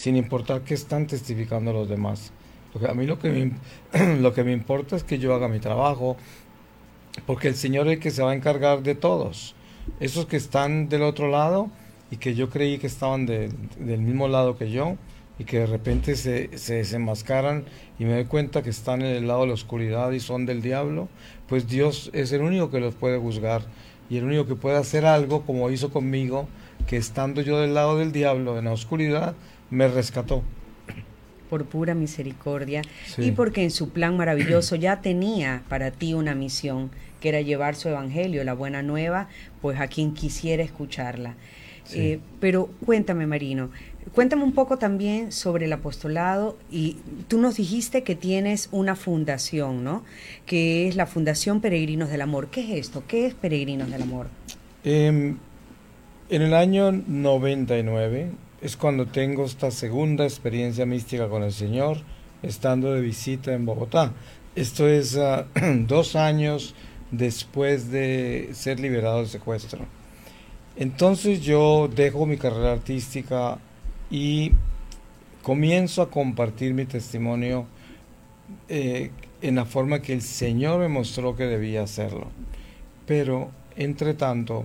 sin importar qué están testificando los demás. Porque a mí lo que, me, lo que me importa es que yo haga mi trabajo, porque el Señor es el que se va a encargar de todos. Esos que están del otro lado y que yo creí que estaban del mismo lado que yo y que de repente se, se desenmascaran y me doy cuenta que están en el lado de la oscuridad y son del diablo, pues Dios es el único que los puede juzgar y el único que puede hacer algo como hizo conmigo, que estando yo del lado del diablo en la oscuridad, me rescató por pura misericordia y porque en su plan maravilloso ya tenía para ti una misión, que era llevar su evangelio, la buena nueva, pues a quien quisiera escucharla. Eh, pero cuéntame, Marino, cuéntame un poco también sobre el apostolado y tú nos dijiste que tienes una fundación, ¿no? Que es la Fundación Peregrinos del Amor. ¿Qué es esto? ¿Qué es Peregrinos del Amor? Em, en el año 99 es cuando tengo esta segunda experiencia mística con el Señor, estando de visita en Bogotá. Esto es ah, dos años después de ser liberado del secuestro. Entonces yo dejo mi carrera artística y comienzo a compartir mi testimonio eh, en la forma que el Señor me mostró que debía hacerlo. Pero, entre tanto,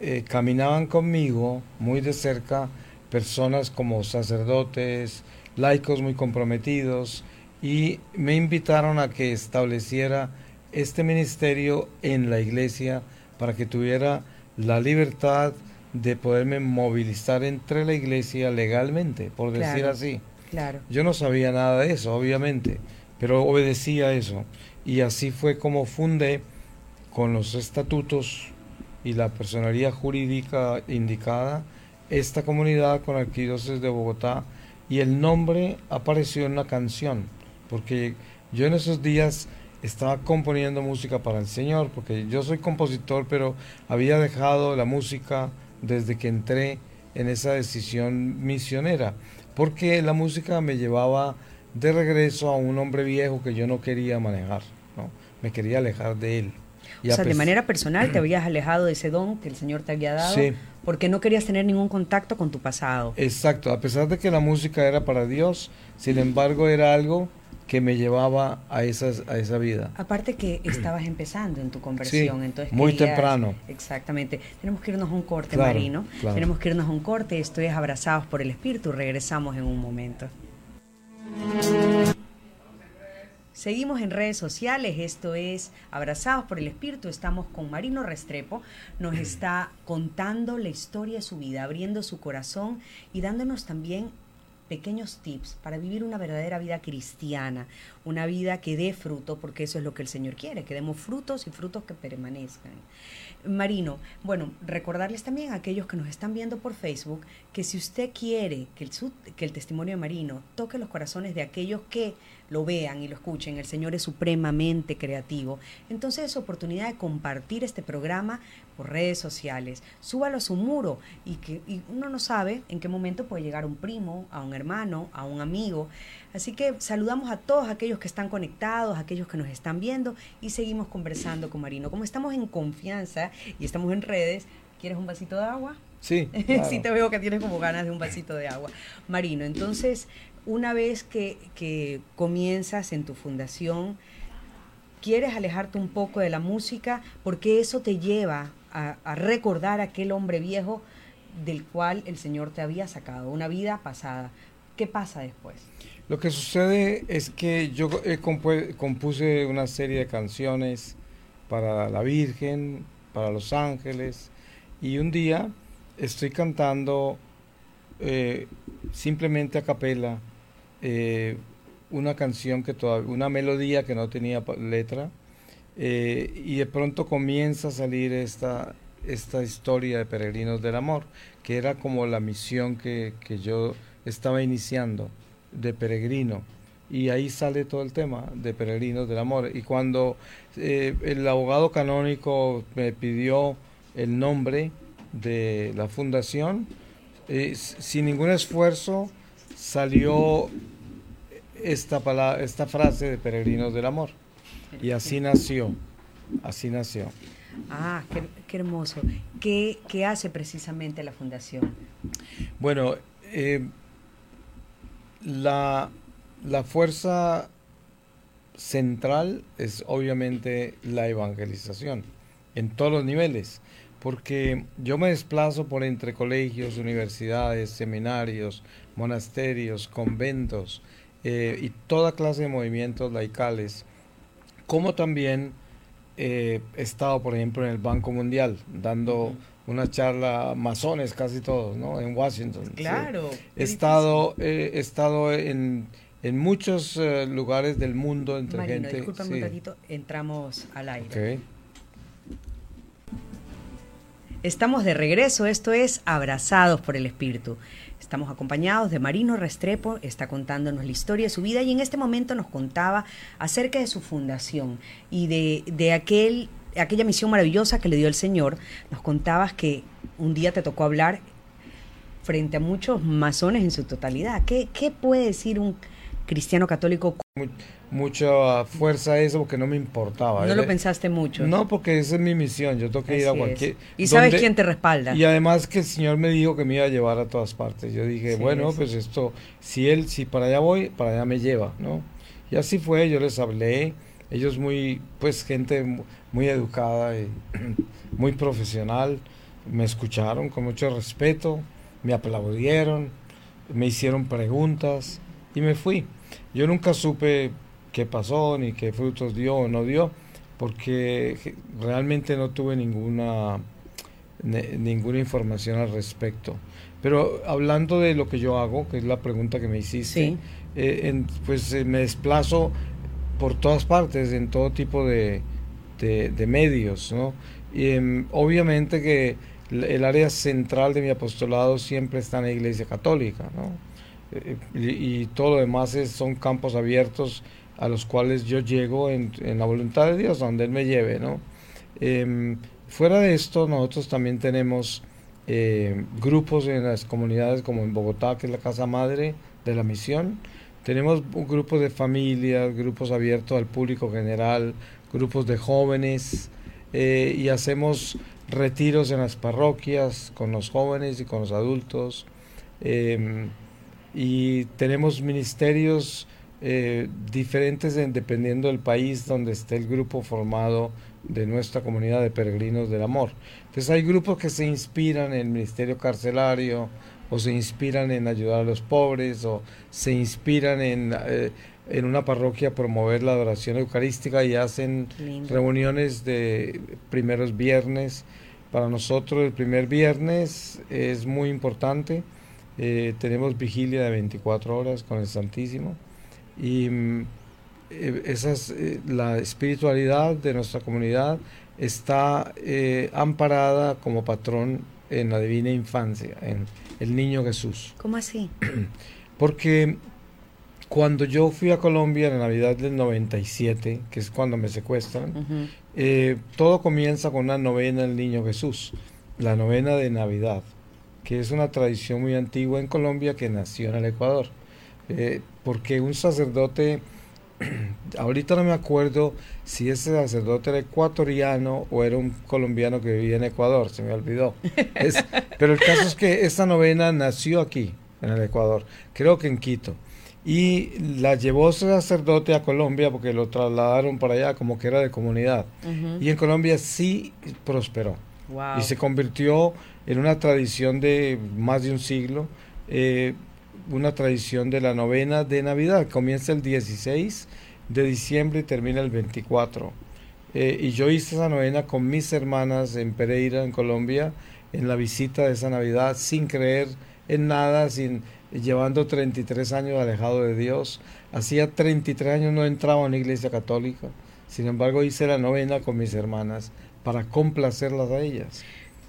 eh, caminaban conmigo muy de cerca personas como sacerdotes, laicos muy comprometidos, y me invitaron a que estableciera este ministerio en la iglesia para que tuviera la libertad de poderme movilizar entre la iglesia legalmente, por decir así. Claro. Yo no sabía nada de eso, obviamente, pero obedecía eso. Y así fue como fundé con los estatutos y la personalidad jurídica indicada esta comunidad con Arquidiócesis de Bogotá y el nombre apareció en una canción, porque yo en esos días estaba componiendo música para el Señor, porque yo soy compositor, pero había dejado la música desde que entré en esa decisión misionera, porque la música me llevaba de regreso a un hombre viejo que yo no quería manejar, ¿no? me quería alejar de él. O sea, de manera personal te habías alejado de ese don que el Señor te había dado sí porque no querías tener ningún contacto con tu pasado. Exacto, a pesar de que la música era para Dios, sin embargo era algo que me llevaba a, esas, a esa vida. Aparte que estabas empezando en tu conversión, sí, entonces muy temprano. Exactamente. Tenemos que irnos a un corte, Marino. Tenemos que irnos a un corte. Esto es Abrazados por el Espíritu. Regresamos en un momento. Seguimos en redes sociales, esto es Abrazados por el Espíritu, estamos con Marino Restrepo, nos está contando la historia de su vida, abriendo su corazón y dándonos también pequeños tips para vivir una verdadera vida cristiana, una vida que dé fruto, porque eso es lo que el Señor quiere, que demos frutos y frutos que permanezcan. Marino, bueno, recordarles también a aquellos que nos están viendo por Facebook que si usted quiere que el, que el testimonio de Marino toque los corazones de aquellos que lo vean y lo escuchen, el Señor es supremamente creativo. Entonces es oportunidad de compartir este programa por redes sociales, súbalo a su muro y que uno no sabe en qué momento puede llegar un primo, a un hermano, a un amigo. Así que saludamos a todos aquellos que están conectados, aquellos que nos están viendo y seguimos conversando con Marino. Como estamos en confianza y estamos en redes, ¿quieres un vasito de agua? Sí. sí, te veo que tienes como ganas de un vasito de agua. Marino, entonces una vez que, comienzas en tu fundación, quieres alejarte un poco de la música porque eso te lleva a, recordar a aquel hombre viejo del cual el Señor te había sacado, una vida pasada. ¿Qué pasa después? Lo que sucede es que yo compuse una serie de canciones para la Virgen, para los ángeles, y un día estoy cantando eh, simplemente a capela eh, una canción que todavía, una melodía que no tenía letra, eh, y de pronto comienza a salir esta, esta historia de Peregrinos del Amor, que era como la misión que, que yo estaba iniciando de peregrino. Y ahí sale todo el tema de Peregrinos del Amor. Y cuando eh, el abogado canónico me pidió el nombre de la fundación, sin ningún esfuerzo salió esta, palabra, esta frase de Peregrinos del Amor. Y así nació, así nació. Ah, qué, hermoso. ¿Qué, ¿Qué, hace precisamente la fundación? Bueno, eh, la, la fuerza central es obviamente la evangelización en todos los niveles, porque yo me desplazo por entre colegios, universidades, seminarios, monasterios, conventos eh, y toda clase de movimientos laicales, como también eh, he estado, por ejemplo, en el Banco Mundial, dando una charla masones casi todos, ¿no? En Washington. Claro. He estado, eh, he estado en, en muchos lugares del mundo entre Marino, gente. discúlpame un ratito, entramos al aire. Estamos de regreso, esto es Abrazados por el Espíritu. Estamos acompañados de Marino Restrepo, está contándonos la historia de su vida y en este momento nos contaba acerca de su fundación y de, de aquel, aquella misión maravillosa que le dio el Señor. Nos contabas que un día te tocó hablar frente a muchos masones en su totalidad. ¿Qué, qué puede decir un cristiano católico? Mucha fuerza eso porque no me importaba. No lo pensaste mucho. No, porque esa es mi misión. Yo tengo que ir a cualquier. Y sabes quién te respalda. Y además que el Señor me dijo que me iba a llevar a todas partes. Yo dije, bueno, pues esto, si él, si para allá voy, para allá me lleva, ¿no? Y así fue. Yo les hablé. Ellos muy, pues, gente muy educada y muy profesional. Me escucharon con mucho respeto. Me aplaudieron. Me hicieron preguntas y me fui. Yo nunca supe qué pasó, ni qué frutos dio o no dio, porque realmente no tuve ninguna, ninguna información al respecto. Pero hablando de lo que yo hago, que es la pregunta que me hiciste, eh, pues eh, me desplazo por todas partes, en todo tipo de, de, medios, ¿no? Y em, obviamente que el área central de mi apostolado siempre está en la Iglesia Católica, ¿no? Eh, y, y, todo lo demás es, son campos abiertos a los cuales yo llego en, la voluntad de Dios, donde Él me lleve, ¿no? Em, fuera de esto, nosotros también tenemos eh, grupos en las comunidades como en Bogotá, que es la casa madre de la misión. Tenemos grupos de familias, grupos abiertos al público general, grupos de jóvenes eh, y hacemos retiros en las parroquias con los jóvenes y con los adultos. Em, y tenemos ministerios eh, diferentes dependiendo del país donde esté el grupo formado de nuestra comunidad de peregrinos del amor. Entonces hay grupos que se inspiran en el ministerio carcelario o se inspiran en ayudar a los pobres o se inspiran en, eh, en una parroquia promover la adoración eucarística y hacen reuniones de primeros viernes. Para nosotros el primer viernes es muy importante. Eh, tenemos vigilia de 24 horas con el Santísimo y mm, eh, esas, eh, la espiritualidad de nuestra comunidad está eh, amparada como patrón en la divina infancia, en el niño Jesús. ¿Cómo así? Porque cuando yo fui a Colombia en la Navidad del 97, que es cuando me secuestran, todo comienza con una novena del niño Jesús, la novena de Navidad, que es una tradición muy antigua en Colombia que nació en el Ecuador. Eh, porque un sacerdote, ahorita no me acuerdo si ese sacerdote era ecuatoriano o era un colombiano que vivía en Ecuador, se me olvidó. pero el caso es que esta novena nació aquí, en el Ecuador, creo que en Quito. Y la llevó ese sacerdote a Colombia porque lo trasladaron para allá como que era de comunidad. Y en Colombia sí prosperó. Y se convirtió en una tradición de más de un siglo. Eh, una tradición de la novena de Navidad. Comienza el 16 de diciembre y termina el 24. Eh, y yo hice esa novena con mis hermanas en Pereira, en Colombia, en la visita de esa Navidad, sin creer en nada, sin llevando 33 años alejado de Dios. Hacía 33 años no entraba a una iglesia católica. Sin embargo, hice la novena con mis hermanas para complacerlas a ellas.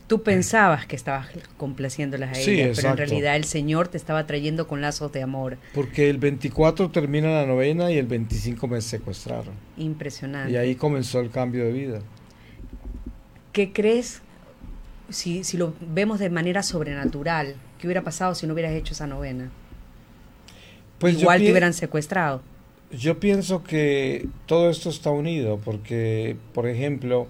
Tú pensabas que estabas complaciéndolas a ellas, pero en realidad el Señor te estaba trayendo con lazos de amor. Porque el 24 termina la novena y el 25 me secuestraron. Impresionante. Y ahí comenzó el cambio de vida. ¿Qué crees, si, si lo vemos de manera sobrenatural, qué hubiera pasado si no hubieras hecho esa novena? Pues Igual te hubieran secuestrado. Yo pienso que todo esto está unido, porque, por ejemplo,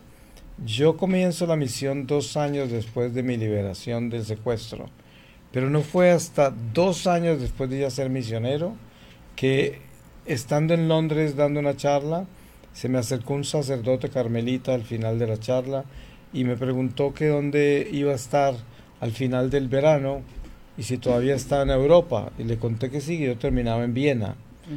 yo comienzo la misión dos años después de mi liberación del secuestro. Pero no fue hasta dos años después de ya ser misionero que estando en Londres dando una charla, se me acercó un sacerdote carmelita al final de la charla y me preguntó que dónde iba a estar al final del verano y si todavía estaba en Europa. Y le conté que sí, que yo terminaba en Viena.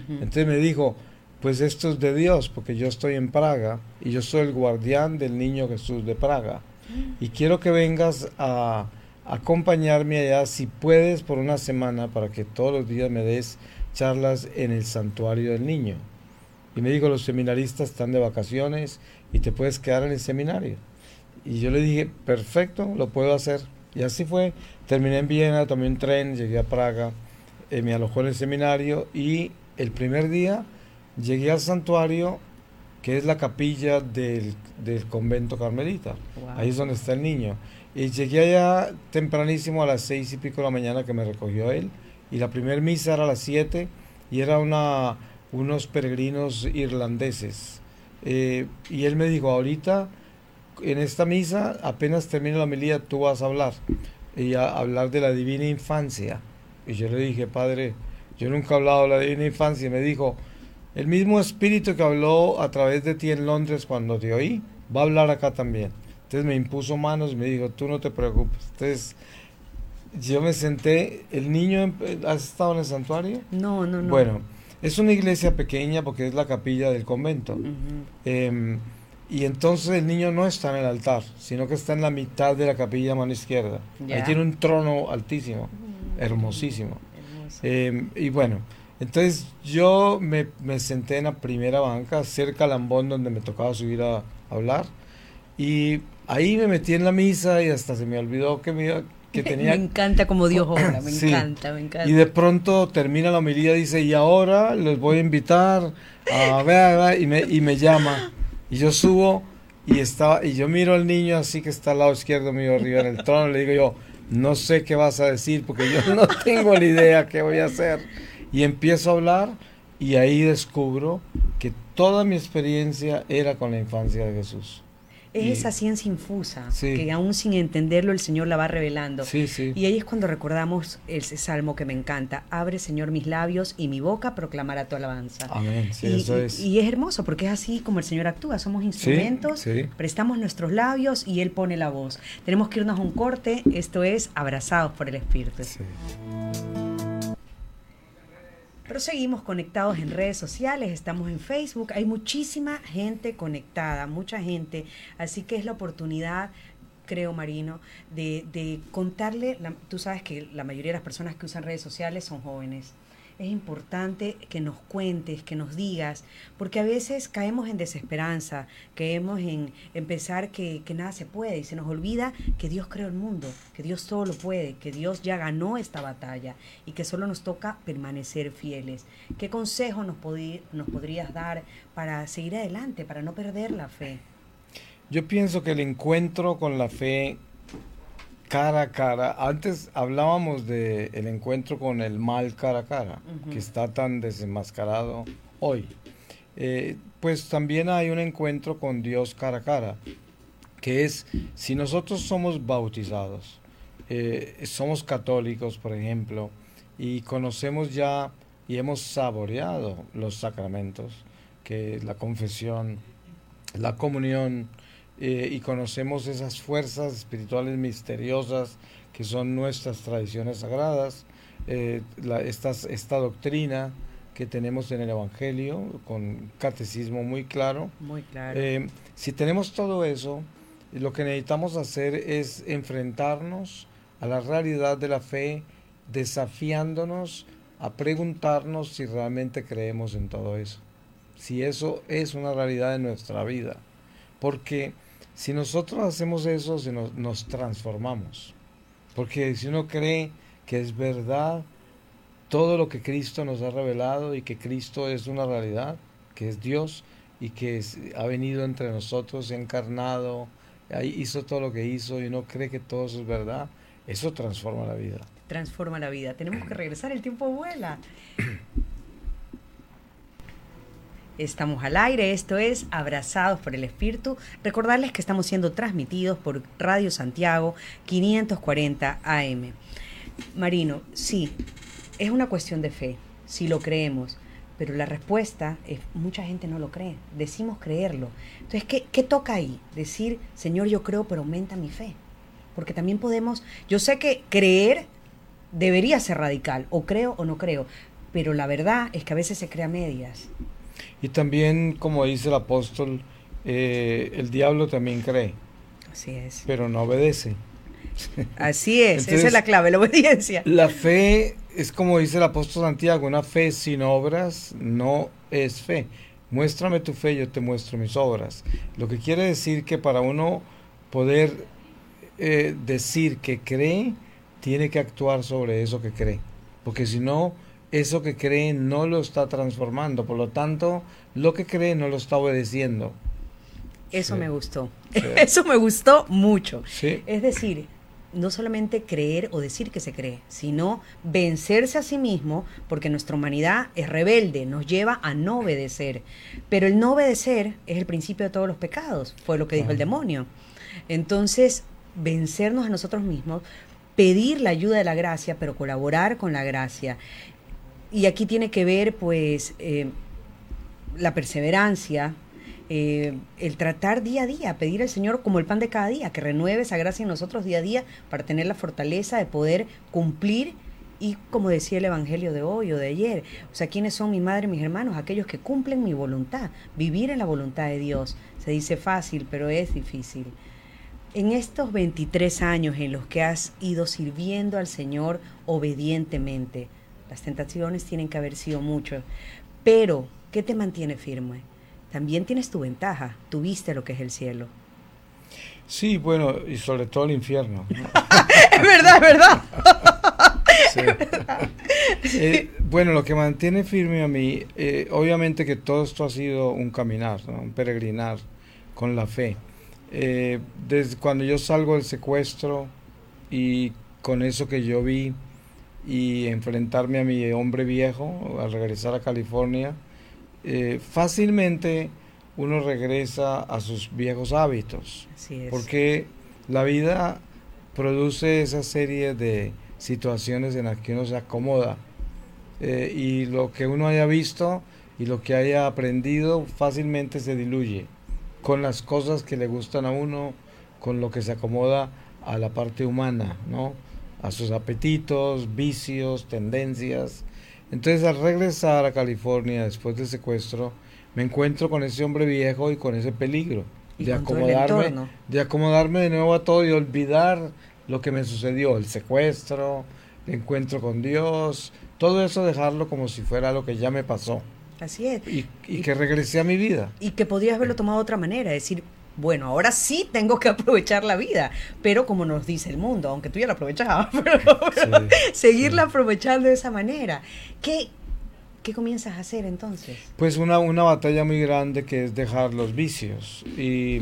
Entonces me dijo, pues esto es de Dios, porque yo estoy en Praga y yo soy el guardián del niño Jesús de Praga. Mm. Y quiero que vengas a acompañarme allá, si puedes, por una semana, para que todos los días me des charlas en el santuario del niño. Y me dijo, los seminaristas están de vacaciones y te puedes quedar en el seminario. Y yo le dije, perfecto, lo puedo hacer. Y así fue. Terminé en Viena, tomé un tren, llegué a Praga, eh, me alojó en el seminario y el primer día llegué al santuario, que es la capilla del, convento carmelita. Ahí es donde está el niño. Y llegué allá tempranísimo a las seis y pico de la mañana que me recogió él. Y la primera misa era a las siete y era una, unos peregrinos irlandeses. Eh, y él me dijo, ahorita en esta misa, apenas termine la homilía, tú vas a hablar. Y a hablar de la divina infancia. Y yo le dije, padre, yo nunca he hablado de la divina infancia. Y me dijo, el mismo espíritu que habló a través de ti en Londres cuando te oí, va a hablar acá también. Entonces me impuso manos y me dijo, tú no te preocupes. Entonces yo me senté, ¿el niño has estado en el santuario? No, no, no. Bueno, es una iglesia pequeña porque es la capilla del convento. Y entonces el niño no está en el altar, sino que está en la mitad de la capilla a mano izquierda. Ahí tiene un trono altísimo, mm. hermosísimo. Em, y bueno, entonces yo me, senté en la primera banca, cerca al ambón donde me tocaba subir a, hablar. Y ahí me metí en la misa y hasta se me olvidó que me, que tenía... me encanta como Dios obra, me encanta, me encanta. Y de pronto termina la homilía, dice, y ahora les voy a invitar a ver, y me, y me llama y yo subo y estaba y yo miro al niño así que está al lado izquierdo mío arriba en el trono, le digo yo, no sé qué vas a decir porque yo no tengo ni idea qué voy a hacer. Y empiezo a hablar y ahí descubro que toda mi experiencia era con la infancia de Jesús. Es esa ciencia infusa, que aún sin entenderlo el Señor la va revelando. y ahí es cuando recordamos ese salmo que me encanta. Abre, Señor, mis labios y mi boca proclamará tu alabanza. Amén, y, eso es. Y, es hermoso porque es así como el Señor actúa. Somos instrumentos, prestamos nuestros labios y Él pone la voz. Tenemos que irnos a un corte. Esto es Abrazados por el Espíritu. Seguimos conectados en redes sociales, estamos en Facebook, hay muchísima gente conectada, mucha gente, así que es la oportunidad creo, Marino, de, de contarle, tú sabes que la mayoría de las personas que usan redes sociales son jóvenes es importante que nos cuentes, que nos digas, porque a veces caemos en desesperanza, caemos en, pensar que, nada se puede y se nos olvida que Dios creó el mundo, que Dios todo lo puede, que Dios ya ganó esta batalla y que solo nos toca permanecer fieles. ¿Qué consejo nos podrías dar para seguir adelante, para no perder la fe? Yo pienso que el encuentro con la fe cara a cara. Antes hablábamos del el encuentro con el mal cara a cara, que está tan desenmascarado hoy. Eh, pues también hay un encuentro con Dios cara a cara, que es si nosotros somos bautizados, eh, somos católicos, por ejemplo, y conocemos ya y hemos saboreado los sacramentos, que es la confesión, la comunión, eh, y conocemos esas fuerzas espirituales misteriosas que son nuestras tradiciones sagradas, eh, esta doctrina que tenemos en el Evangelio con catecismo muy claro. Muy claro. Eh, si tenemos todo eso, lo que necesitamos hacer es enfrentarnos a la realidad de la fe, desafiándonos a preguntarnos si realmente creemos en todo eso, si eso es una realidad de nuestra vida, porque si nosotros hacemos eso, nos, transformamos. Porque si uno cree que es verdad todo lo que Cristo nos ha revelado y que Cristo es una realidad, que es Dios y que ha venido entre nosotros, se ha encarnado, hizo todo lo que hizo y uno cree que todo eso es verdad, eso transforma la vida. Transforma la vida. Tenemos que regresar, el tiempo vuela. Estamos al aire, esto es Abrazados por el Espíritu. Recordarles que estamos siendo transmitidos por Radio Santiago 540 AM. Marino, sí, es una cuestión de fe, si lo creemos, pero la respuesta es, mucha gente no lo cree, decimos creerlo. Entonces, ¿qué, ¿qué toca ahí? Decir, Señor, yo creo, pero aumenta mi fe. Porque también podemos, yo sé que creer debería ser radical, o creo o no creo, pero la verdad es que a veces se crea medias. Y también, como dice el apóstol, eh, el diablo también cree. Así es. Pero no obedece. Así es, esa es la clave, la obediencia. La fe es como dice el apóstol Santiago, una fe sin obras no es fe. Muéstrame tu fe, yo te muestro mis obras. Lo que quiere decir que para uno poder eh, decir que cree, tiene que actuar sobre eso que cree. Porque si no, eso que cree no lo está transformando. Por lo tanto, lo que cree no lo está obedeciendo. Eso me gustó. Eso me gustó mucho. Sí. Es decir, no solamente creer o decir que se cree, sino vencerse a sí mismo, porque nuestra humanidad es rebelde, nos lleva a no obedecer. Pero el no obedecer es el principio de todos los pecados, fue lo que dijo el demonio. Entonces, vencernos a nosotros mismos, pedir la ayuda de la gracia, pero colaborar con la gracia. Y aquí tiene que ver, pues, eh, la perseverancia, eh, el tratar día a día, pedir al Señor como el pan de cada día, que renueve esa gracia en nosotros día a día para tener la fortaleza de poder cumplir y como decía el Evangelio de hoy o de ayer, o sea, ¿quiénes son mi madre y mis hermanos? Aquellos que cumplen mi voluntad, vivir en la voluntad de Dios. Se dice fácil, pero es difícil. En estos 23 años en los que has ido sirviendo al Señor obedientemente, las tentaciones tienen que haber sido muchas, pero ¿qué te mantiene firme? también tienes tu ventaja, tuviste lo que es el cielo. Sí, bueno, y sobre todo el infierno. es verdad, es verdad. Eh, bueno, lo que mantiene firme a mí, eh, obviamente que todo esto ha sido un caminar, un peregrinar con la fe. Eh, desde cuando yo salgo del secuestro y con eso que yo vi y enfrentarme a mi hombre viejo al regresar a California, eh, fácilmente uno regresa a sus viejos hábitos. Porque la vida produce esa serie de situaciones en las que uno se acomoda. Eh, y lo que uno haya visto y lo que haya aprendido fácilmente se diluye con las cosas que le gustan a uno, con lo que se acomoda a la parte humana, ¿no? A sus apetitos, vicios, tendencias. Entonces al regresar a California después del secuestro, me encuentro con ese hombre viejo y con ese peligro de acomodarme, de acomodarme de nuevo a todo y olvidar lo que me sucedió, el secuestro, el encuentro con Dios, todo eso dejarlo como si fuera lo que ya me pasó. Así es. Y, y que regresé a mi vida. Y que podías haberlo tomado de otra manera, decir, bueno, ahora sí tengo que aprovechar la vida, pero como nos dice el mundo, aunque tú ya la aprovechabas, seguirla aprovechando de esa manera. ¿Qué, ¿Qué comienzas a hacer entonces? Pues una, una batalla muy grande que es dejar los vicios. Y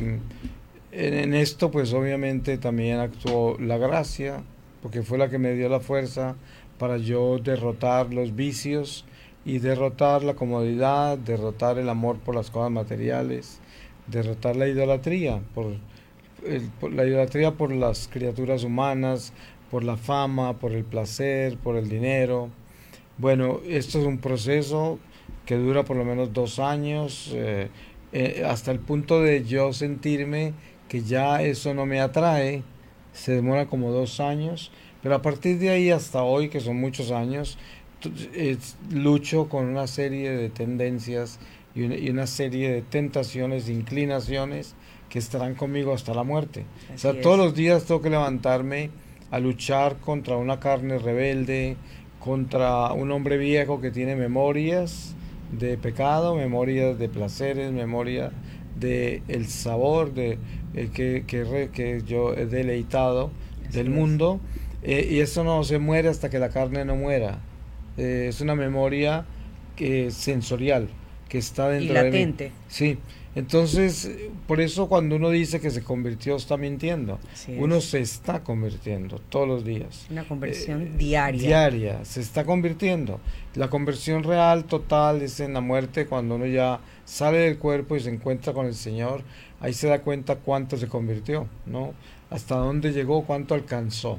en, esto pues obviamente también actuó la gracia, porque fue la que me dio la fuerza para yo derrotar los vicios y derrotar la comodidad, derrotar el amor por las cosas materiales derrotar la idolatría, por, la idolatría por las criaturas humanas, por la fama, por el placer, por el dinero. Bueno, esto es un proceso que dura por lo menos dos años, eh, eh, hasta el punto de yo sentirme que ya eso no me atrae, se demora como dos años, pero a partir de ahí hasta hoy, que son muchos años, lucho con una serie de tendencias y una, serie de tentaciones, de inclinaciones que estarán conmigo hasta la muerte. o sea, todos los días tengo que levantarme a luchar contra una carne rebelde, contra un hombre viejo que tiene memorias de pecado, memorias de placeres, memoria de el sabor de eh, que, que, que, yo he deleitado del mundo eh, y eso no se muere hasta que la carne no muera. Eh, es una memoria sensorial que está dentro y latente. de mí. Sí, entonces, por eso cuando uno dice que se convirtió, está mintiendo. uno se está convirtiendo todos los días. Una conversión eh, diaria. Diaria, se está convirtiendo. La conversión real, total, es en la muerte, cuando uno ya sale del cuerpo y se encuentra con el Señor, ahí se da cuenta cuánto se convirtió, ¿no? Hasta dónde llegó, cuánto alcanzó.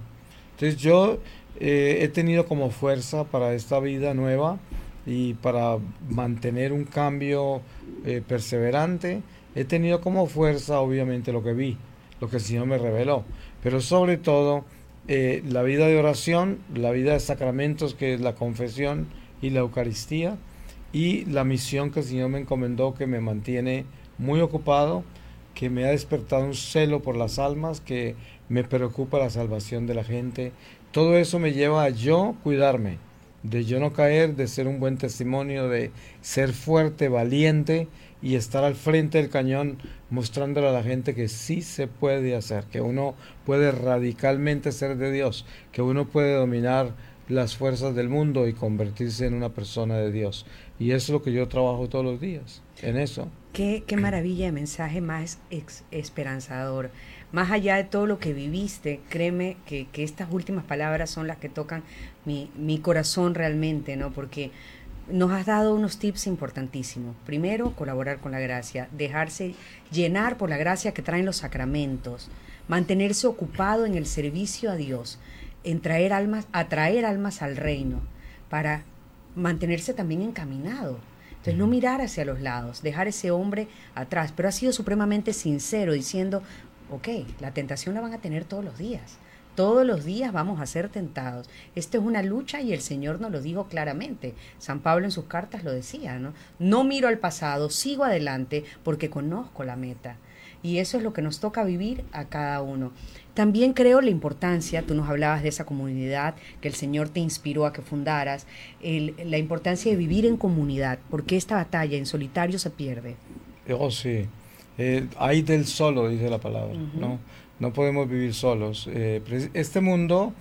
Entonces yo eh, he tenido como fuerza para esta vida nueva y para mantener un cambio eh, perseverante, he tenido como fuerza obviamente lo que vi, lo que el Señor me reveló, pero sobre todo eh, la vida de oración, la vida de sacramentos que es la confesión y la Eucaristía y la misión que el Señor me encomendó que me mantiene muy ocupado, que me ha despertado un celo por las almas, que me preocupa la salvación de la gente. Todo eso me lleva a yo cuidarme, de yo no caer, de ser un buen testimonio, de ser fuerte, valiente y estar al frente del cañón mostrándole a la gente que sí se puede hacer, que uno puede radicalmente ser de Dios, que uno puede dominar las fuerzas del mundo y convertirse en una persona de Dios. Y eso es lo que yo trabajo todos los días, en eso. Qué, qué maravilla de mensaje más esperanzador. Más allá de todo lo que viviste, créeme que, que estas últimas palabras son las que tocan mi, mi corazón realmente, ¿no? Porque nos has dado unos tips importantísimos. Primero, colaborar con la gracia, dejarse llenar por la gracia que traen los sacramentos, mantenerse ocupado en el servicio a Dios, en traer almas, atraer almas al reino, para mantenerse también encaminado. Entonces, no mirar hacia los lados, dejar ese hombre atrás, pero ha sido supremamente sincero diciendo, ok, la tentación la van a tener todos los días todos los días vamos a ser tentados. Esta es una lucha y el Señor nos lo dijo claramente. San Pablo en sus cartas lo decía, ¿no? No miro al pasado, sigo adelante porque conozco la meta. Y eso es lo que nos toca vivir a cada uno. También creo la importancia, tú nos hablabas de esa comunidad que el Señor te inspiró a que fundaras, la importancia de vivir en comunidad, porque esta batalla en solitario se pierde. Oh, sí. Eh, hay del solo, dice la palabra, ¿no? no podemos vivir solos. Eh, este mundo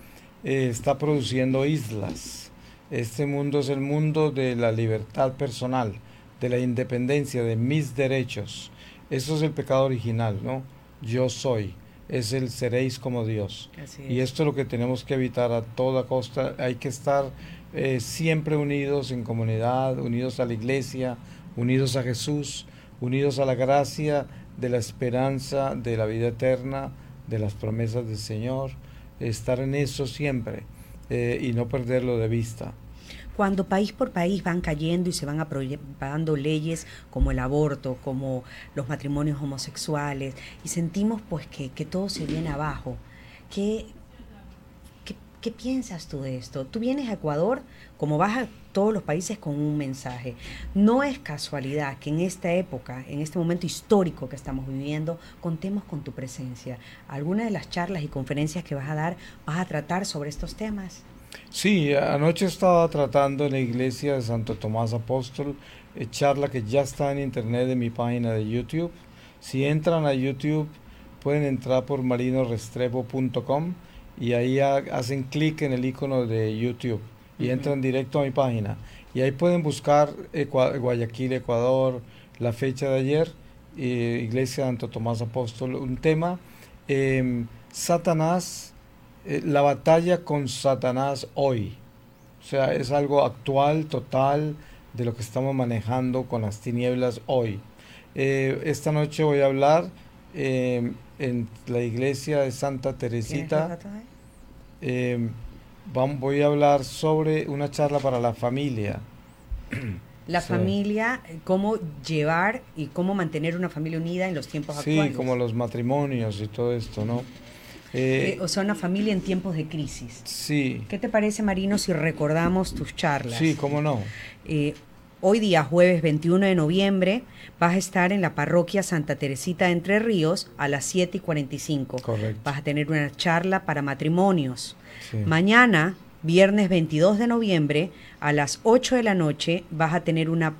eh, está produciendo islas. Este mundo es el mundo de la libertad personal, de la independencia, de mis derechos. Eso es el pecado original, ¿no? Yo soy. Es el seréis como Dios. Y esto es lo que tenemos que evitar a toda costa. Hay que estar eh, siempre unidos en comunidad, unidos a la iglesia, unidos a Jesús, unidos a la gracia de la esperanza de la vida eterna, de las promesas del Señor, estar en eso siempre eh, y no perderlo de vista. Cuando país por país van cayendo y se van aprobando leyes como el aborto, como los matrimonios homosexuales, y sentimos pues que, que todo se viene abajo, ¿qué, ¿Qué piensas tú de esto? Tú vienes a Ecuador, como vas a todos los países, con un mensaje. No es casualidad que en esta época, en este momento histórico que estamos viviendo, contemos con tu presencia. ¿Alguna de las charlas y conferencias que vas a dar vas a tratar sobre estos temas? Sí, anoche estaba tratando en la iglesia de Santo Tomás Apóstol, eh, charla que ya está en internet en mi página de YouTube. Si entran a YouTube, pueden entrar por marinorestrepo.com y ahí hacen clic en el icono de YouTube y entran directo a mi página. Y ahí pueden buscar Guayaquil, Ecuador, la fecha de ayer, eh, Iglesia de Santo Tomás Apóstol, un tema, em, Satanás, eh, la batalla con Satanás hoy. O sea, es algo actual, total, de lo que estamos manejando con las tinieblas hoy. Eh, esta noche voy a hablar em, en la iglesia de Santa Teresita. Eh, voy a hablar sobre una charla para la familia. La familia, cómo llevar y cómo mantener una familia unida en los tiempos actuales. Sí, como los matrimonios y todo esto, ¿no? Eh, eh, o sea, una familia en tiempos de crisis. Sí. ¿Qué te parece, Marino, si recordamos tus charlas? Sí, cómo no. Hoy día, jueves 21 de noviembre, vas a estar en la parroquia Santa Teresita de Entre Ríos a las 7 y 45. Correcto. Vas a tener una charla para matrimonios. Mañana, viernes 22 de noviembre, a las 8 de la noche, vas a tener una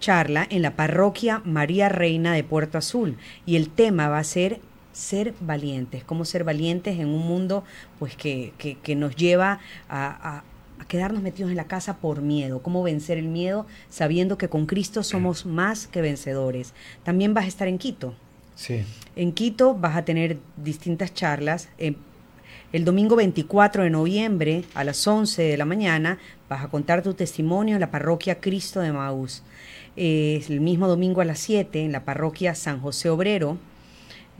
charla en la parroquia María Reina de Puerto Azul. Y el tema va a ser ser valientes, cómo ser valientes en un mundo pues que, que, nos lleva a a quedarnos metidos en la casa por miedo, cómo vencer el miedo sabiendo que con Cristo somos más que vencedores. También vas a estar en Quito. Sí. En Quito vas a tener distintas charlas. el domingo 24 de noviembre a las 11 de la mañana vas a contar tu testimonio en la parroquia Cristo de Maús. el mismo domingo a las 7 en la parroquia San José Obrero.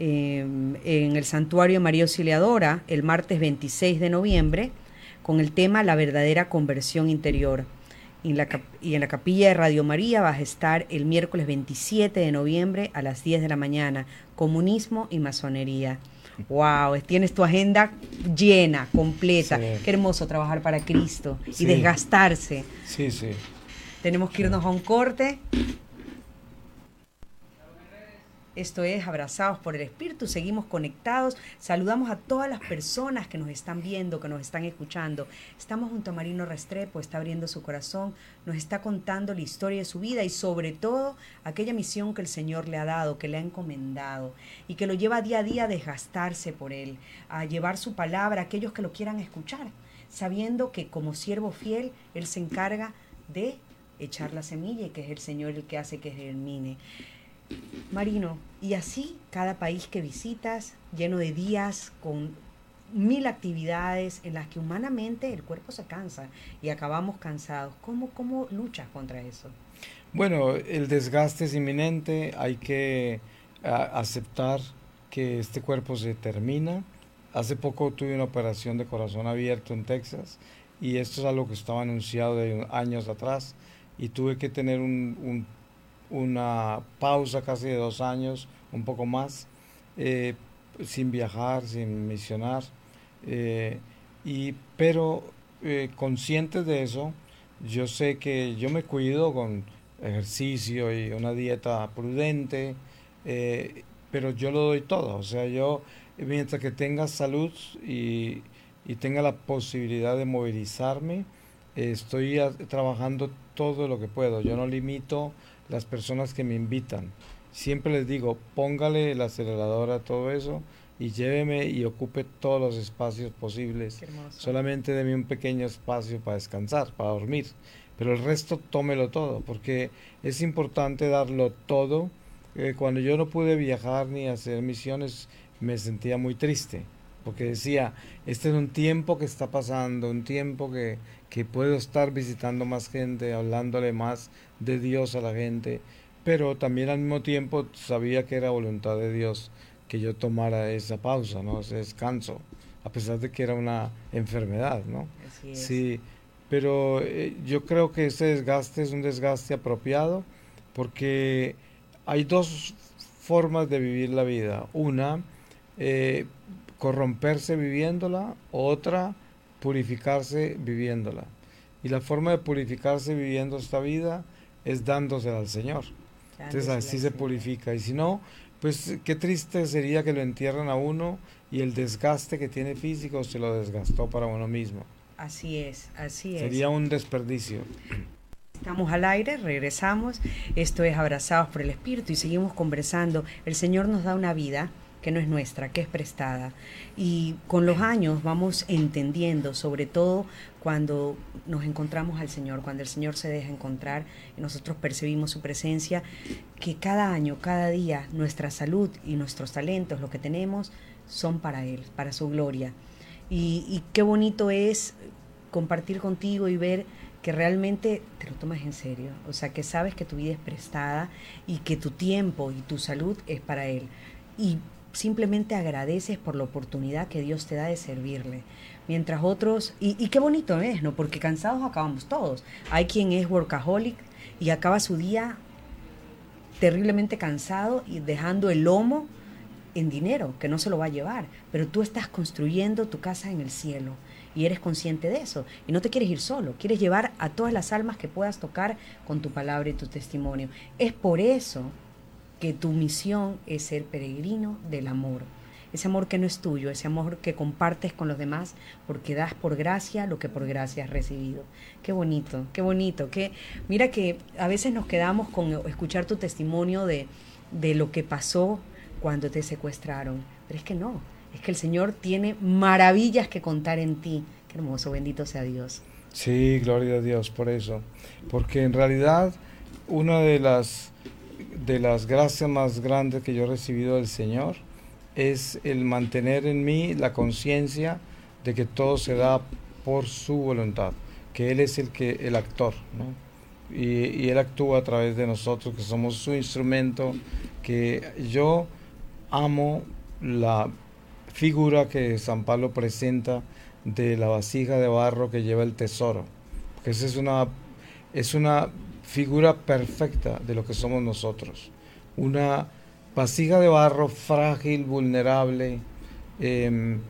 Em, en el santuario María Auxiliadora el martes 26 de noviembre con el tema La verdadera conversión interior. Y en, la, y en la capilla de Radio María vas a estar el miércoles 27 de noviembre a las 10 de la mañana, comunismo y masonería. Wow, tienes tu agenda llena, completa. Qué hermoso trabajar para Cristo y desgastarse. Sí, sí. Tenemos que irnos a un corte. Esto es Abrazados por el Espíritu, seguimos conectados, saludamos a todas las personas que nos están viendo, que nos están escuchando. Estamos junto a Marino Restrepo, está abriendo su corazón, nos está contando la historia de su vida y sobre todo aquella misión que el Señor le ha dado, que le ha encomendado y que lo lleva día a día a desgastarse por él, a llevar su palabra a aquellos que lo quieran escuchar, sabiendo que como siervo fiel, Él se encarga de echar la semilla y que es el Señor el que hace que germine. Marino, y así cada país que visitas, lleno de días con mil actividades en las que humanamente el cuerpo se cansa y acabamos cansados. ¿Cómo, cómo luchas contra eso? Bueno, el desgaste es inminente, hay que aceptar que este cuerpo se termina. Hace poco tuve una operación de corazón abierto en Texas y esto es algo que estaba anunciado de años atrás y tuve que tener un una pausa casi de dos años, un poco más, eh, sin viajar, sin misionar, eh, y, pero eh, consciente de eso, yo sé que yo me cuido con ejercicio y una dieta prudente, pero yo lo doy todo, o sea, yo mientras que tenga salud y, y tenga la posibilidad de movilizarme, estoy trabajando todo lo que puedo, yo no limito las personas que me invitan. Siempre les digo, póngale el acelerador a todo eso y lléveme y ocupe todos los espacios posibles. Solamente deme un pequeño espacio para descansar, para dormir. Pero el resto tómelo todo, porque es importante darlo todo. Eh, cuando yo no pude viajar ni hacer misiones, me sentía muy triste, porque decía, este es un tiempo que está pasando, un tiempo que, que puedo estar visitando más gente, hablándole más de Dios a la gente, pero también al mismo tiempo sabía que era voluntad de Dios que yo tomara esa pausa, ¿no? ese descanso, a pesar de que era una enfermedad, ¿no? Sí, pero eh, yo creo que ese desgaste es un desgaste apropiado porque hay dos formas de vivir la vida. Una, eh, corromperse viviéndola, otra, purificarse viviéndola. Y la forma de purificarse viviendo esta vida es dándosela al Señor. Entonces así se purifica. Y si no, pues qué triste sería que lo entierran a uno y el desgaste que tiene físico se lo desgastó para uno mismo. Así es, así es. Sería un desperdicio. Estamos al aire, regresamos. Esto es Abrazados por el Espíritu y seguimos conversando. El Señor nos da una vida que no es nuestra, que es prestada. Y con los años vamos entendiendo, sobre todo cuando nos encontramos al Señor, cuando el Señor se deja encontrar y nosotros percibimos su presencia, que cada año, cada día, nuestra salud y nuestros talentos, lo que tenemos, son para Él, para su gloria. Y, y qué bonito es compartir contigo y ver que realmente te lo tomas en serio, o sea, que sabes que tu vida es prestada y que tu tiempo y tu salud es para Él. Y simplemente agradeces por la oportunidad que Dios te da de servirle. Mientras otros, y, qué bonito es, ¿no? Porque cansados acabamos todos. Hay quien es workaholic y acaba su día terriblemente cansado y dejando el lomo en dinero, que no se lo va a llevar. Pero tú estás construyendo tu casa en el cielo y eres consciente de eso. Y no te quieres ir solo, quieres llevar a todas las almas que puedas tocar con tu palabra y tu testimonio. Es por eso que tu misión es ser peregrino del amor. Ese amor que no es tuyo, ese amor que compartes con los demás porque das por gracia lo que por gracia has recibido. Qué bonito, qué bonito. Que, mira que a veces nos quedamos con escuchar tu testimonio de, de lo que pasó cuando te secuestraron. Pero es que no, es que el Señor tiene maravillas que contar en ti. Qué hermoso, bendito sea Dios. Sí, gloria a Dios por eso. Porque en realidad una de las de las gracias más grandes que yo he recibido del Señor es el mantener en mí la conciencia de que todo se da por su voluntad, que Él es el, que, el actor, y, y Él actúa a través de nosotros, que somos su instrumento, que yo amo la figura que San Pablo presenta de la vasija de barro que lleva el tesoro. Porque esa es una, es una figura perfecta de lo que somos nosotros. Una vasija de barro frágil, vulnerable, em,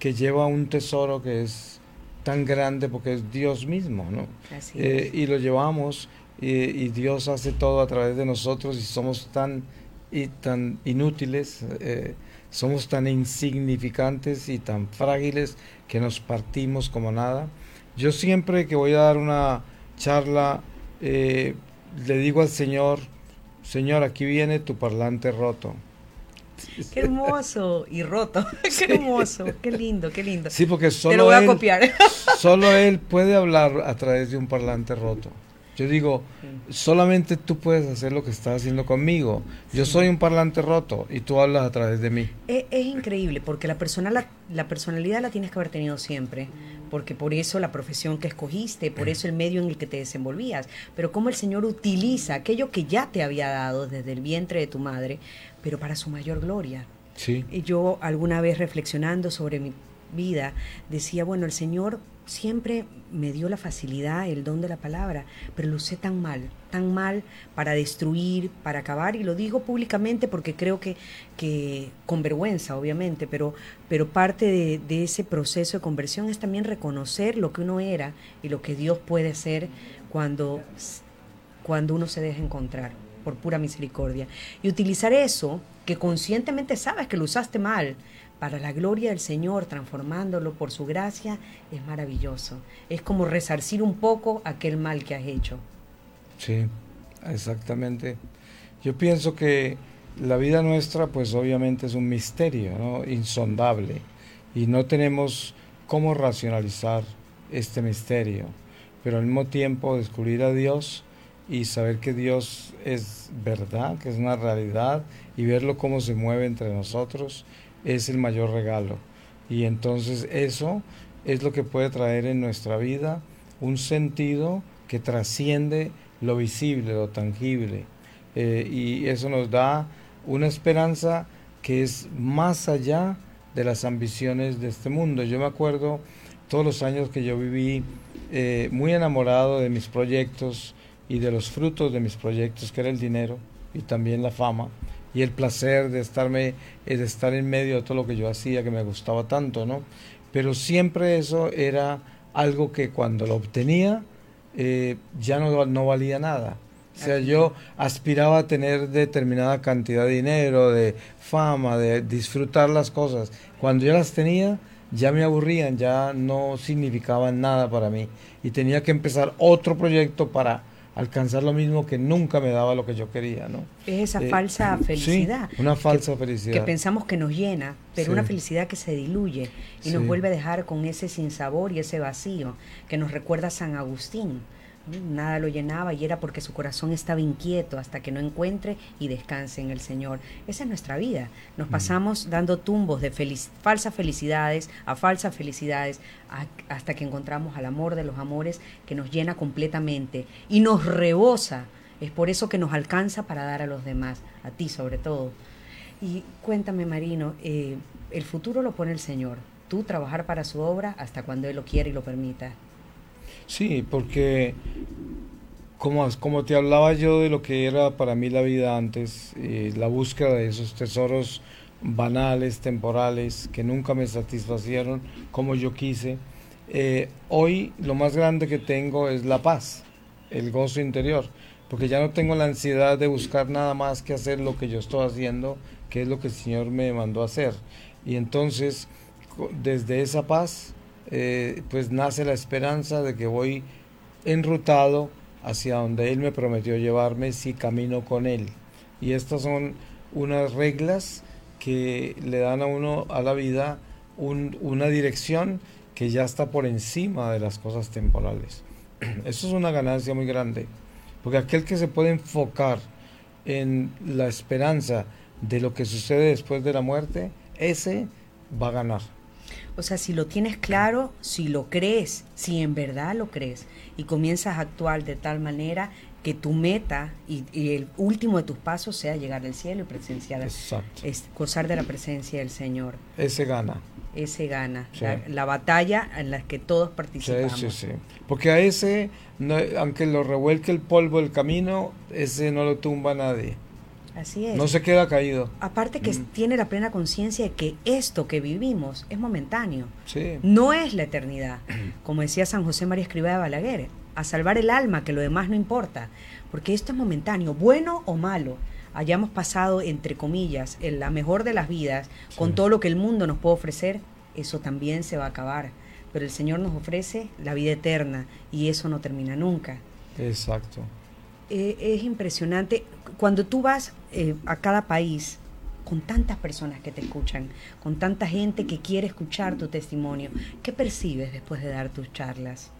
que lleva un tesoro que es tan grande porque es Dios mismo, ¿no? Eh, y lo llevamos y, Dios hace todo a través de nosotros y somos tan, y tan inútiles, eh, somos tan insignificantes y tan frágiles que nos partimos como nada. Yo siempre que voy a dar una charla, eh, le digo al Señor, Señor, aquí viene tu parlante roto. Qué hermoso y roto. Qué hermoso, qué lindo, qué lindo. Sí, porque solo Te lo voy a copiar. solo él puede hablar a través de un parlante roto. Yo digo, solamente tú puedes hacer lo que estás haciendo conmigo. Yo soy un parlante roto y tú hablas a través de mí. Es, increíble porque la, persona, la, personalidad la tienes que haber tenido siempre, porque por eso la profesión que escogiste, por eso el medio en el que te desenvolvías, pero cómo el Señor utiliza aquello que ya te había dado desde el vientre de tu madre, pero para su mayor gloria. Sí. Y yo alguna vez reflexionando sobre mi vida, decía, bueno, el Señor siempre me dio la facilidad, el don de la palabra, pero lo usé tan mal, tan mal para destruir, para acabar, y lo digo públicamente porque creo que, que con vergüenza, obviamente, pero, pero parte de, ese proceso de conversión es también reconocer lo que uno era y lo que Dios puede ser cuando, cuando uno se deja encontrar por pura misericordia. Y utilizar eso, que conscientemente sabes que lo usaste mal, para la gloria del Señor, transformándolo por su gracia, es maravilloso. Es como resarcir un poco aquel mal que has hecho. Sí, exactamente. Yo pienso que la vida nuestra, pues obviamente es un misterio, insondable, y no tenemos cómo racionalizar este misterio, pero al mismo tiempo descubrir a Dios y saber que Dios es verdad, que es una realidad, y verlo cómo se mueve entre nosotros es el mayor regalo. Y entonces eso es lo que puede traer en nuestra vida un sentido que trasciende lo visible, lo tangible. Eh, y eso nos da una esperanza que es más allá de las ambiciones de este mundo. Yo me acuerdo todos los años que yo viví eh, muy enamorado de mis proyectos y de los frutos de mis proyectos, que era el dinero y también la fama y el placer de estarme eh, de estar en medio de todo lo que yo hacía que me gustaba tanto no pero siempre eso era algo que cuando lo obtenía eh, ya no, no valía nada o sea, yo aspiraba a tener determinada cantidad de dinero, de fama, de disfrutar las cosas. Cuando yo las tenía, ya me aburrían, ya no significaban nada para mí. Y tenía que empezar otro proyecto para alcanzar lo mismo que nunca me daba lo que yo quería, ¿no? Es esa eh, falsa felicidad. Sí, una falsa felicidad. Que pensamos que nos llena, pero una felicidad que se diluye y nos vuelve a dejar con ese sinsabor y ese vacío que nos recuerda a San Agustín Nada lo llenaba y era porque su corazón estaba inquieto hasta que no encuentre y descanse en el Señor. Esa es nuestra vida. Nos pasamos dando tumbos de falsas felicidades a falsas felicidades hasta que encontramos al amor de los amores que nos llena completamente y nos rebosa. Es por eso que nos alcanza para dar a los demás, a ti sobre todo. Y cuéntame, Marino, eh, el futuro lo pone el Señor. Tú trabajar para su obra hasta cuando Él lo quiera y lo permita. Sí, porque como, como te hablaba yo de lo que era para mí la vida antes, eh, la búsqueda de esos tesoros banales, temporales, que nunca me satisfacieron como yo quise, eh, hoy lo más grande que tengo es la paz, el gozo interior, porque ya no tengo la ansiedad de buscar nada más que hacer lo que yo estoy haciendo, que es lo que el Señor me mandó hacer. Y entonces, desde esa paz, eh, pues nace la esperanza de que voy enrutado hacia donde Él me prometió llevarme si camino con Él. Y estas son unas reglas que le dan a uno a la vida una dirección que ya está por encima de las cosas temporales. Eso es una ganancia muy grande, porque aquel que se puede enfocar en la esperanza de lo que sucede después de la muerte, ese va a ganar. O sea, si lo tienes claro, si lo crees, si en verdad lo crees y comienzas a actuar de tal manera, que tu meta y, el último de tus pasos sea llegar al cielo y presenciar, es, gozar de la presencia del Señor. Ese gana. Ese gana, la, batalla en la que todos participamos. Sí, sí, sí. Porque a ese, aunque lo revuelque el polvo del camino, ese no lo tumba nadie. Así es. No se queda caído. Aparte que mm. tiene la plena conciencia de que esto que vivimos es momentáneo. Sí. No es la eternidad. Como decía San José María Escribá de Balaguer, a salvar el alma, que lo demás no importa, porque esto es momentáneo, bueno o malo, hayamos pasado, entre comillas, en la mejor de las vidas, con todo lo que el mundo nos puede ofrecer, eso también se va a acabar. Pero el Señor nos ofrece la vida eterna y eso no termina nunca. Exacto. Eh, es impresionante. Cuando tú vas eh, a cada país, con tantas personas que te escuchan, con tanta gente que quiere escuchar tu testimonio, ¿qué percibes después de dar tus charlas?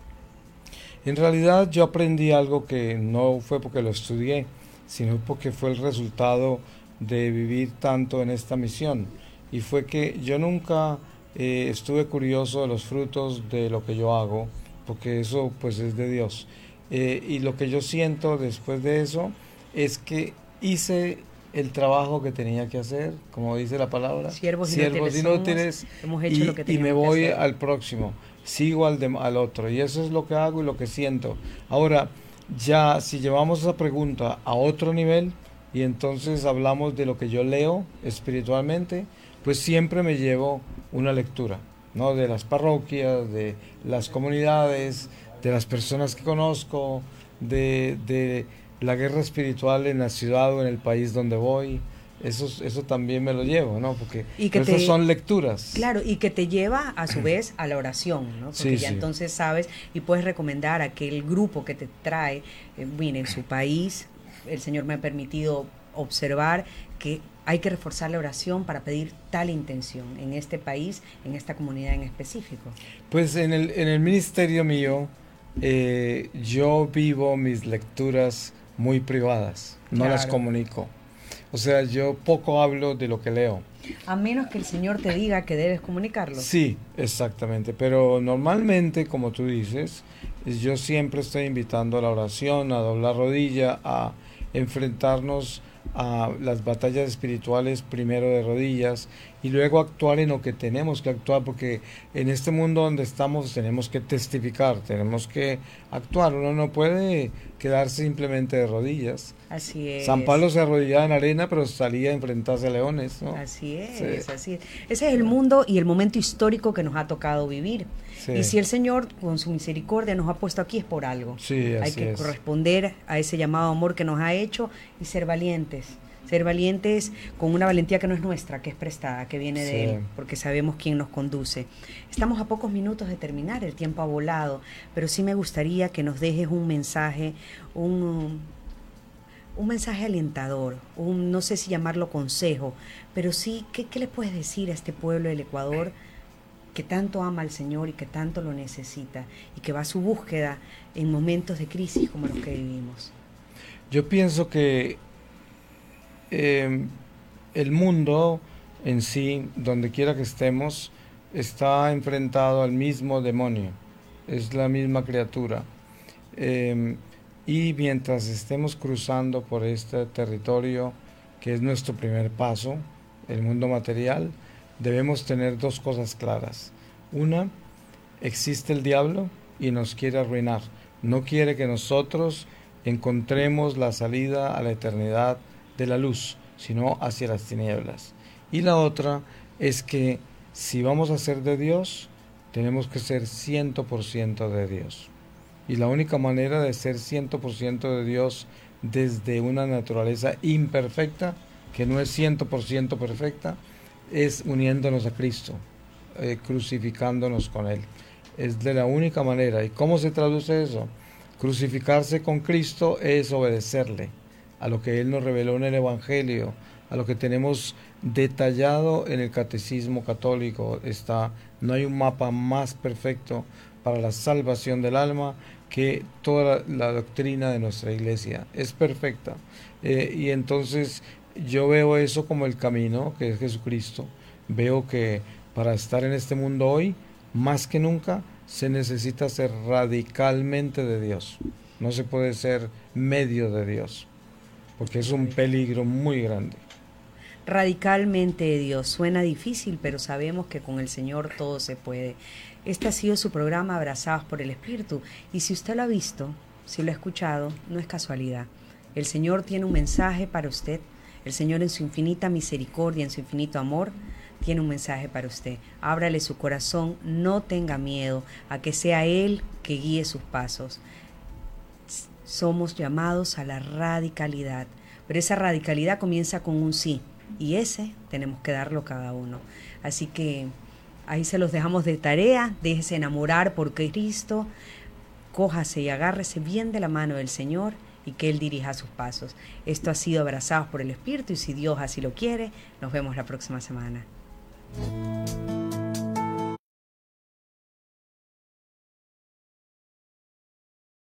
En realidad yo aprendí algo que no fue porque lo estudié, sino porque fue el resultado de vivir tanto en esta misión. Y fue que yo nunca eh, estuve curioso de los frutos de lo que yo hago, porque eso pues es de Dios. Eh, y lo que yo siento después de eso es que hice el trabajo que tenía que hacer, como dice la palabra, siervos, siervos inútiles, hemos hecho y, lo que y me voy al próximo sigo al, al otro. Y eso es lo que hago y lo que siento. Ahora, ya si llevamos esa pregunta a otro nivel y entonces hablamos de lo que yo leo espiritualmente, pues siempre me llevo una lectura, ¿no? De las parroquias, de las comunidades, de las personas que conozco, de, de la guerra espiritual en la ciudad o en el país donde voy eso, eso también me lo llevo, ¿no? Porque esas son lecturas. Claro, y que te lleva a su vez a la oración, ¿no? Porque ya entonces sabes y puedes recomendar a aquel grupo que te trae, eh, en su país, el Señor me ha permitido observar que hay que reforzar la oración para pedir tal intención en este país, en esta comunidad en específico. Pues en el, en el ministerio mío, eh, yo vivo mis lecturas muy privadas, no las comunico. O sea, yo poco hablo de lo que leo. A menos que el Señor te diga que debes comunicarlo. Sí, exactamente. Pero normalmente, como tú dices, yo siempre estoy invitando a la oración, a doblar rodilla, a enfrentarnos a las batallas espirituales primero de rodillas y luego actuar en lo que tenemos que actuar, porque en este mundo donde estamos tenemos que testificar, tenemos que actuar, uno no puede quedarse simplemente de rodillas. Así es. San Pablo se arrodillaba en arena, pero salía a enfrentarse a leones, ¿no? Así es, así es. Ese es el mundo y el momento histórico que nos ha tocado vivir. Y si el Señor, con su misericordia, nos ha puesto aquí es por algo. Sí, Hay que corresponder a ese llamado amor que nos ha hecho y ser valientes. Ser valientes con una valentía que no es nuestra, que es prestada, que viene de Él, porque sabemos quién nos conduce. Estamos a pocos minutos de terminar, el tiempo ha volado, pero sí me gustaría que nos dejes un mensaje, un, un mensaje alentador, un, no sé si llamarlo consejo, pero sí, ¿qué, ¿qué, le puedes decir a este pueblo del Ecuador que tanto ama al Señor y que tanto lo necesita y que va a su búsqueda en momentos de crisis como los que vivimos? Yo pienso que em, el mundo en sí, donde quiera que estemos, está enfrentado al mismo demonio, es la misma criatura. Em, y mientras estemos cruzando por este territorio, que es nuestro primer paso, el mundo material, debemos tener dos cosas claras. Una, existe el diablo y nos quiere arruinar. No quiere que nosotros encontremos la salida a la eternidad de la luz, sino hacia las tinieblas. Y la otra es que si vamos a ser de Dios, tenemos que ser 100% de Dios. Y la única manera de ser 100% de Dios desde una naturaleza imperfecta, que no es 100% perfecta, es uniéndonos a Cristo, eh, crucificándonos con Él. Es de la única manera. ¿Y cómo se traduce eso? Crucificarse con Cristo es obedecerle a lo que Él nos reveló en el Evangelio, a lo que tenemos detallado en el Catecismo Católico. Está, no hay un mapa más perfecto para la salvación del alma que toda la, doctrina de nuestra iglesia. Es perfecta. Eh, y entonces yo veo eso como el camino, que es Jesucristo. Veo que para estar en este mundo hoy, más que nunca, se necesita ser radicalmente de Dios. No se puede ser medio de Dios, porque es un peligro muy grande. Radicalmente de Dios. Suena difícil, pero sabemos que con el Señor todo se puede. Este ha sido su programa Abrazados por el Espíritu. Y si usted lo ha visto, si lo ha escuchado, no es casualidad. El Señor tiene un mensaje para usted. El Señor en su infinita misericordia, en su infinito amor, tiene un mensaje para usted. Ábrale su corazón, no tenga miedo a que sea Él que guíe sus pasos. Somos llamados a la radicalidad, pero esa radicalidad comienza con un sí y ese tenemos que darlo cada uno. Así que ahí se los dejamos de tarea, déjese enamorar por Cristo, cójase y agárrese bien de la mano del Señor y que Él dirija sus pasos. Esto ha sido Abrazados por el Espíritu y si Dios así lo quiere, nos vemos la próxima semana.